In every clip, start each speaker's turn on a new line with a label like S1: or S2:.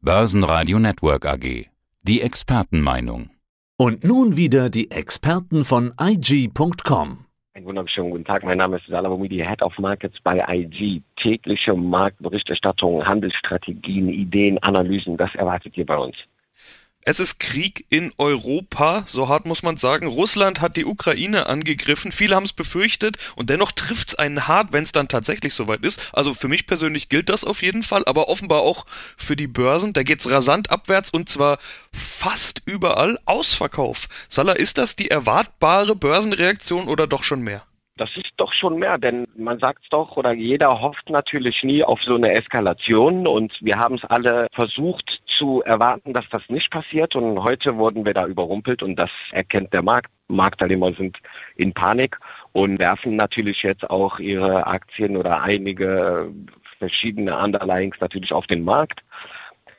S1: Börsenradio Network AG. Die Expertenmeinung.
S2: Und nun wieder die Experten von IG.com.
S3: Einen wunderschönen guten Tag. Mein Name ist Salamomidi, Head of Markets bei IG. Tägliche Marktberichterstattung, Handelsstrategien, Ideen, Analysen, das erwartet ihr bei uns.
S4: Es ist Krieg in Europa, so hart muss man sagen. Russland hat die Ukraine angegriffen. Viele haben es befürchtet und dennoch trifft es einen hart, wenn es dann tatsächlich soweit ist. Also für mich persönlich gilt das auf jeden Fall, aber offenbar auch für die Börsen. Da geht es rasant abwärts und zwar fast überall Ausverkauf. Salah, ist das die erwartbare Börsenreaktion oder doch schon mehr?
S3: Das ist doch schon mehr, denn man sagt es doch, oder jeder hofft natürlich nie auf so eine Eskalation und wir haben es alle versucht zu erwarten, dass das nicht passiert und heute wurden wir da überrumpelt und das erkennt der Markt. Marktteilnehmer sind in Panik und werfen natürlich jetzt auch ihre Aktien oder einige verschiedene Underlyings natürlich auf den Markt.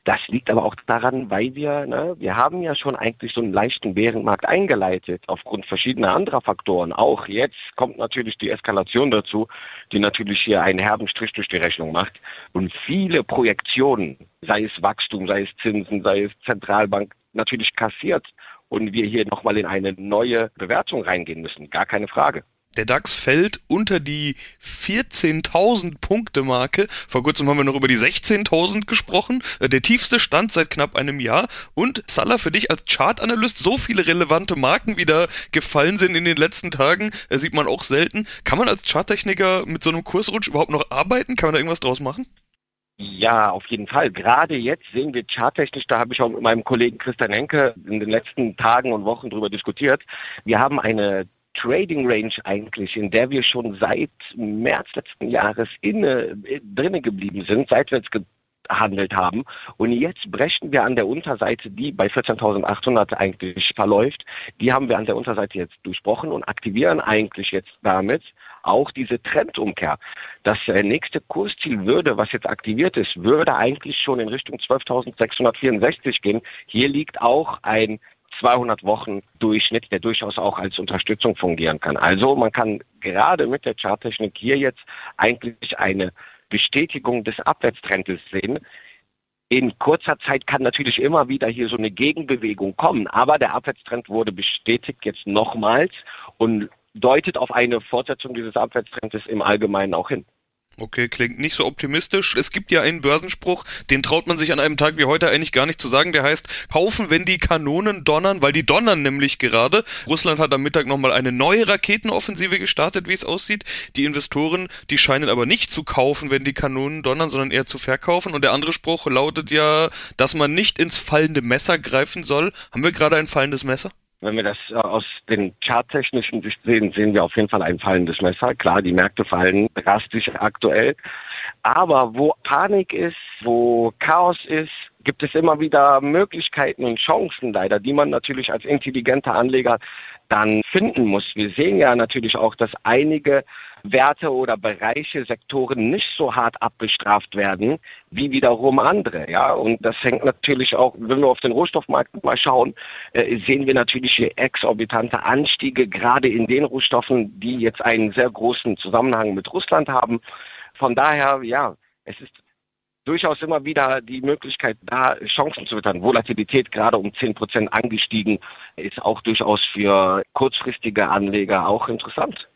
S3: Das liegt aber auch daran, weil wir, ne, wir haben ja schon eigentlich so einen leichten Bärenmarkt eingeleitet, aufgrund verschiedener anderer Faktoren. Auch jetzt kommt natürlich die Eskalation dazu, die natürlich hier einen herben Strich durch die Rechnung macht. Und viele Projektionen, sei es Wachstum, sei es Zinsen, sei es Zentralbank, natürlich kassiert und wir hier nochmal in eine neue Bewertung reingehen müssen. Gar keine Frage.
S4: Der DAX fällt unter die 14.000 Punkte Marke. Vor kurzem haben wir noch über die 16.000 gesprochen. Äh, der tiefste Stand seit knapp einem Jahr. Und Salah, für dich als Chartanalyst, so viele relevante Marken wieder gefallen sind in den letzten Tagen, äh, sieht man auch selten. Kann man als Charttechniker mit so einem Kursrutsch überhaupt noch arbeiten? Kann man da irgendwas draus machen?
S3: Ja, auf jeden Fall. Gerade jetzt sehen wir charttechnisch, da habe ich auch mit meinem Kollegen Christian Henke in den letzten Tagen und Wochen drüber diskutiert. Wir haben eine Trading Range eigentlich, in der wir schon seit März letzten Jahres inne, äh, drinnen geblieben sind, seitwärts gehandelt haben. Und jetzt brechen wir an der Unterseite, die bei 14.800 eigentlich verläuft, die haben wir an der Unterseite jetzt durchbrochen und aktivieren eigentlich jetzt damit auch diese Trendumkehr. Das äh, nächste Kursziel würde, was jetzt aktiviert ist, würde eigentlich schon in Richtung 12.664 gehen. Hier liegt auch ein 200 Wochen Durchschnitt, der durchaus auch als Unterstützung fungieren kann. Also man kann gerade mit der Charttechnik hier jetzt eigentlich eine Bestätigung des Abwärtstrendes sehen. In kurzer Zeit kann natürlich immer wieder hier so eine Gegenbewegung kommen, aber der Abwärtstrend wurde bestätigt jetzt nochmals und deutet auf eine Fortsetzung dieses Abwärtstrendes im Allgemeinen auch hin.
S4: Okay, klingt nicht so optimistisch. Es gibt ja einen Börsenspruch, den traut man sich an einem Tag wie heute eigentlich gar nicht zu sagen. Der heißt, kaufen, wenn die Kanonen donnern, weil die donnern nämlich gerade. Russland hat am Mittag nochmal eine neue Raketenoffensive gestartet, wie es aussieht. Die Investoren, die scheinen aber nicht zu kaufen, wenn die Kanonen donnern, sondern eher zu verkaufen. Und der andere Spruch lautet ja, dass man nicht ins fallende Messer greifen soll. Haben wir gerade ein fallendes Messer?
S3: Wenn wir das äh, aus den charttechnischen Sicht sehen, sehen wir auf jeden Fall ein fallendes Messer. Klar, die Märkte fallen drastisch aktuell. Aber wo Panik ist, wo Chaos ist, gibt es immer wieder Möglichkeiten und Chancen leider, die man natürlich als intelligenter Anleger dann finden muss. Wir sehen ja natürlich auch, dass einige Werte oder Bereiche, Sektoren nicht so hart abbestraft werden wie wiederum andere. Ja, und das hängt natürlich auch, wenn wir auf den Rohstoffmarkt mal schauen, äh, sehen wir natürlich hier exorbitante Anstiege, gerade in den Rohstoffen, die jetzt einen sehr großen Zusammenhang mit Russland haben. Von daher, ja, es ist durchaus immer wieder die Möglichkeit da, Chancen zu wittern. Volatilität gerade um 10 Prozent angestiegen, ist auch durchaus für kurzfristige Anleger auch interessant.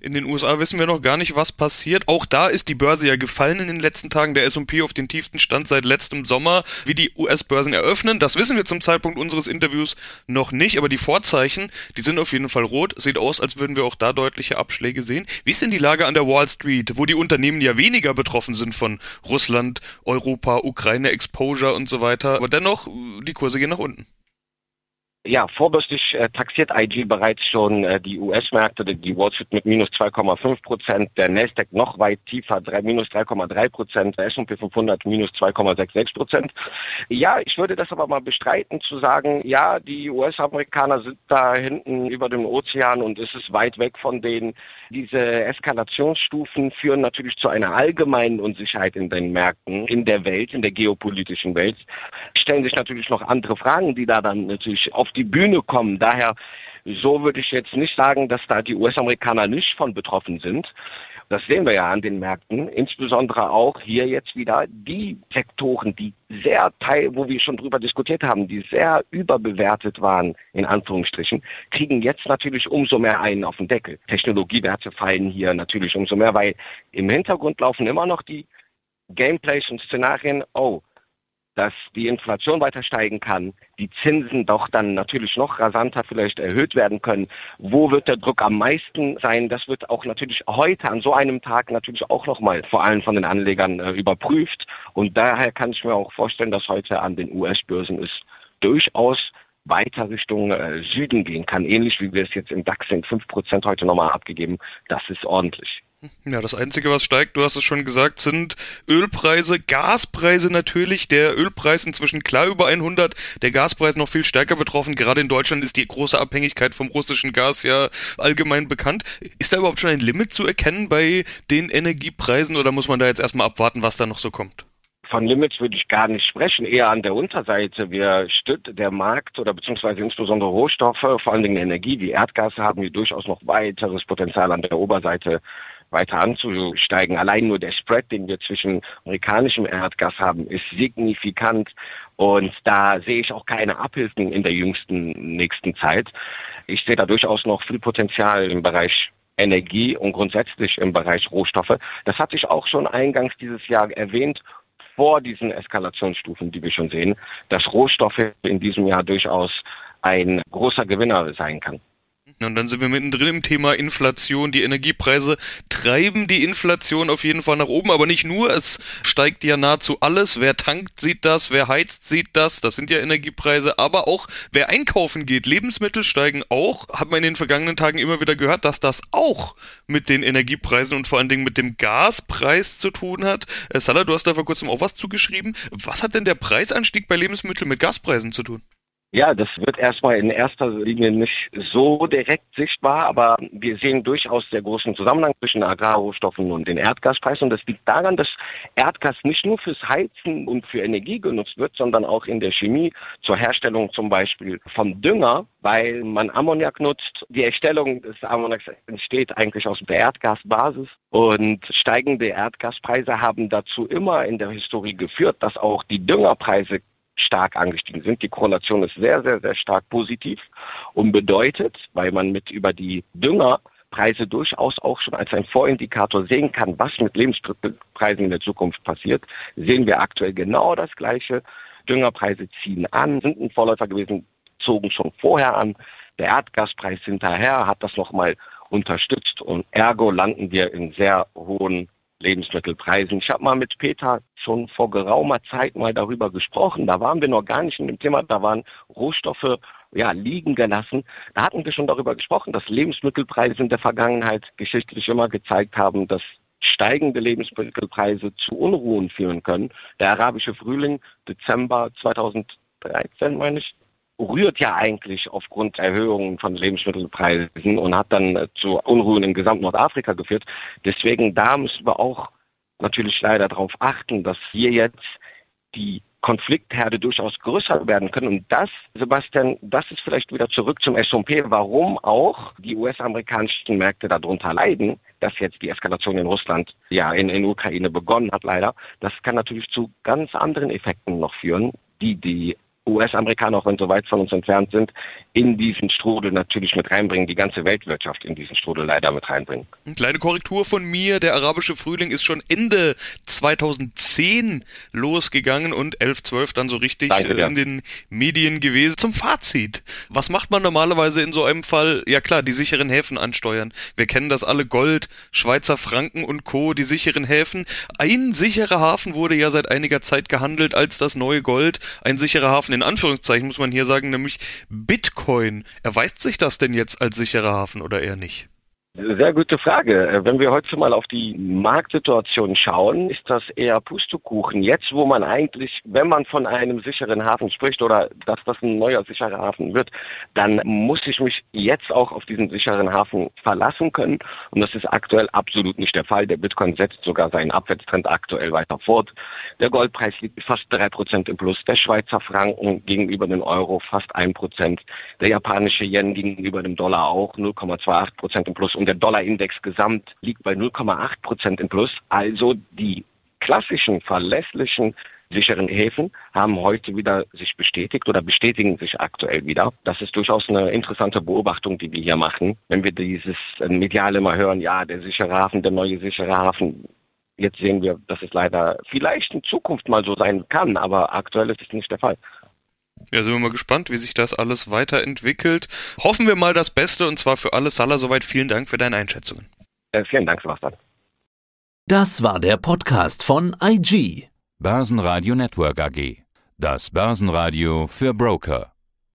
S4: In den USA wissen wir noch gar nicht, was passiert. Auch da ist die Börse ja gefallen in den letzten Tagen. Der S&P auf den tiefsten Stand seit letztem Sommer. Wie die US-Börsen eröffnen, das wissen wir zum Zeitpunkt unseres Interviews noch nicht. Aber die Vorzeichen, die sind auf jeden Fall rot. Sieht aus, als würden wir auch da deutliche Abschläge sehen. Wie ist denn die Lage an der Wall Street, wo die Unternehmen ja weniger betroffen sind von Russland, Europa, Ukraine, Exposure und so weiter. Aber dennoch, die Kurse gehen nach unten.
S3: Ja, vorbörslich äh, taxiert IG bereits schon äh, die US-Märkte, die Wall Street mit minus 2,5 Prozent, der Nasdaq noch weit tiefer, drei, minus 3,3 Prozent, der S&P 500 minus 2,66 Prozent. Ja, ich würde das aber mal bestreiten, zu sagen, ja, die US-Amerikaner sind da hinten über dem Ozean und es ist weit weg von denen. Diese Eskalationsstufen führen natürlich zu einer allgemeinen Unsicherheit in den Märkten, in der Welt, in der geopolitischen Welt. Stellen sich natürlich noch andere Fragen, die da dann natürlich auf die Bühne kommen. Daher, so würde ich jetzt nicht sagen, dass da die US-Amerikaner nicht von betroffen sind. das sehen wir ja an den Märkten, insbesondere auch hier jetzt wieder die Sektoren, die sehr teil, wo wir schon drüber diskutiert haben, die sehr überbewertet waren, in Anführungsstrichen, kriegen jetzt natürlich umso mehr einen auf den Deckel. Technologiewerte fallen hier natürlich umso mehr, weil im Hintergrund laufen immer noch die Gameplays und Szenarien, oh, dass die Inflation weiter steigen kann, die Zinsen doch dann natürlich noch rasanter vielleicht erhöht werden können. Wo wird der Druck am meisten sein? Das wird auch natürlich heute an so einem Tag natürlich auch nochmal vor allem von den Anlegern äh, überprüft. Und daher kann ich mir auch vorstellen, dass heute an den US-Börsen es durchaus weiter Richtung äh, Süden gehen kann, ähnlich wie wir es jetzt im DAX sind, 5% heute nochmal abgegeben. Das ist ordentlich.
S4: Ja, das Einzige, was steigt, du hast es schon gesagt, sind Ölpreise, Gaspreise natürlich. Der Ölpreis inzwischen klar über 100, der Gaspreis noch viel stärker betroffen. Gerade in Deutschland ist die große Abhängigkeit vom russischen Gas ja allgemein bekannt. Ist da überhaupt schon ein Limit zu erkennen bei den Energiepreisen oder muss man da jetzt erstmal abwarten, was da noch so kommt?
S3: von Limits würde ich gar nicht sprechen, eher an der Unterseite. Wir stützt der Markt oder beziehungsweise insbesondere Rohstoffe, vor allen Dingen Energie, wie Erdgas, haben wir durchaus noch weiteres Potenzial an der Oberseite weiter anzusteigen. Allein nur der Spread, den wir zwischen amerikanischem Erdgas haben, ist signifikant. Und da sehe ich auch keine Abhilfen in der jüngsten nächsten Zeit. Ich sehe da durchaus noch viel Potenzial im Bereich Energie und grundsätzlich im Bereich Rohstoffe. Das hatte ich auch schon eingangs dieses Jahr erwähnt vor diesen Eskalationsstufen, die wir schon sehen, dass Rohstoffe in diesem Jahr durchaus ein großer Gewinner sein kann.
S4: Und dann sind wir mittendrin im Thema Inflation. Die Energiepreise treiben die Inflation auf jeden Fall nach oben, aber nicht nur. Es steigt ja nahezu alles. Wer tankt, sieht das. Wer heizt, sieht das. Das sind ja Energiepreise. Aber auch wer einkaufen geht. Lebensmittel steigen auch. Hat man in den vergangenen Tagen immer wieder gehört, dass das auch mit den Energiepreisen und vor allen Dingen mit dem Gaspreis zu tun hat. Äh, Salah, du hast da vor kurzem auch was zugeschrieben. Was hat denn der Preisanstieg bei Lebensmitteln mit Gaspreisen zu tun?
S3: Ja, das wird erstmal in erster Linie nicht so direkt sichtbar, aber wir sehen durchaus sehr großen Zusammenhang zwischen Agrarrohstoffen und den Erdgaspreisen. Und das liegt daran, dass Erdgas nicht nur fürs Heizen und für Energie genutzt wird, sondern auch in der Chemie zur Herstellung zum Beispiel von Dünger, weil man Ammoniak nutzt. Die Erstellung des Ammoniaks entsteht eigentlich aus der Erdgasbasis und steigende Erdgaspreise haben dazu immer in der Historie geführt, dass auch die Düngerpreise stark angestiegen sind. Die Korrelation ist sehr, sehr, sehr stark positiv und bedeutet, weil man mit über die Düngerpreise durchaus auch schon als ein Vorindikator sehen kann, was mit Lebensmittelpreisen in der Zukunft passiert, sehen wir aktuell genau das Gleiche. Düngerpreise ziehen an, sind ein Vorläufer gewesen, zogen schon vorher an. Der Erdgaspreis hinterher hat das nochmal unterstützt und ergo landen wir in sehr hohen Lebensmittelpreisen. Ich habe mal mit Peter schon vor geraumer Zeit mal darüber gesprochen. Da waren wir noch gar nicht in dem Thema. Da waren Rohstoffe ja, liegen gelassen. Da hatten wir schon darüber gesprochen, dass Lebensmittelpreise in der Vergangenheit geschichtlich immer gezeigt haben, dass steigende Lebensmittelpreise zu Unruhen führen können. Der arabische Frühling, Dezember 2013, meine ich, rührt ja eigentlich aufgrund Erhöhungen von Lebensmittelpreisen und hat dann äh, zu Unruhen in gesamt Nordafrika geführt. Deswegen da müssen wir auch natürlich leider darauf achten, dass hier jetzt die Konfliktherde durchaus größer werden können. Und das, Sebastian, das ist vielleicht wieder zurück zum S&P, warum auch die US-amerikanischen Märkte darunter leiden, dass jetzt die Eskalation in Russland, ja, in, in Ukraine begonnen hat leider. Das kann natürlich zu ganz anderen Effekten noch führen, die die US-Amerikaner, auch wenn so weit von uns entfernt sind, in diesen Strudel natürlich mit reinbringen, die ganze Weltwirtschaft in diesen Strudel leider mit reinbringen.
S4: Eine kleine Korrektur von mir, der arabische Frühling ist schon Ende 2010 losgegangen und 11, 12 dann so richtig Danke, ja. in den Medien gewesen. Zum Fazit, was macht man normalerweise in so einem Fall? Ja klar, die sicheren Häfen ansteuern. Wir kennen das alle, Gold, Schweizer Franken und Co., die sicheren Häfen. Ein sicherer Hafen wurde ja seit einiger Zeit gehandelt als das neue Gold. Ein sicherer Hafen in Anführungszeichen muss man hier sagen, nämlich Bitcoin. Erweist sich das denn jetzt als sicherer Hafen oder eher nicht?
S3: Sehr gute Frage. Äh, wenn wir heute mal auf die Marktsituation schauen, ist das eher Pustekuchen. Jetzt, wo man eigentlich, wenn man von einem sicheren Hafen spricht oder dass das ein neuer sicherer Hafen wird, dann muss ich mich jetzt auch auf diesen sicheren Hafen verlassen können. Und das ist aktuell absolut nicht der Fall. Der Bitcoin setzt sogar seinen Abwärtstrend aktuell weiter fort. Der Goldpreis liegt fast drei Prozent im Plus. Der Schweizer Franken gegenüber dem Euro fast ein Prozent. Der japanische Yen gegenüber dem Dollar auch 0,28 Prozent im Plus und der Dollarindex gesamt liegt bei 0,8 Prozent im Plus. Also die klassischen, verlässlichen sicheren Häfen haben heute wieder sich bestätigt oder bestätigen sich aktuell wieder. Das ist durchaus eine interessante Beobachtung, die wir hier machen. Wenn wir dieses mediale immer hören, ja, der sichere Hafen, der neue sichere Hafen, Jetzt sehen wir, dass es leider vielleicht in Zukunft mal so sein kann, aber aktuell ist es nicht der Fall.
S4: Ja, sind wir mal gespannt, wie sich das alles weiterentwickelt. Hoffen wir mal das Beste und zwar für alle. Salah, soweit vielen Dank für deine Einschätzungen.
S3: Äh, vielen Dank, Sebastian.
S2: Das war der Podcast von IG.
S1: Börsenradio Network AG. Das Börsenradio für Broker.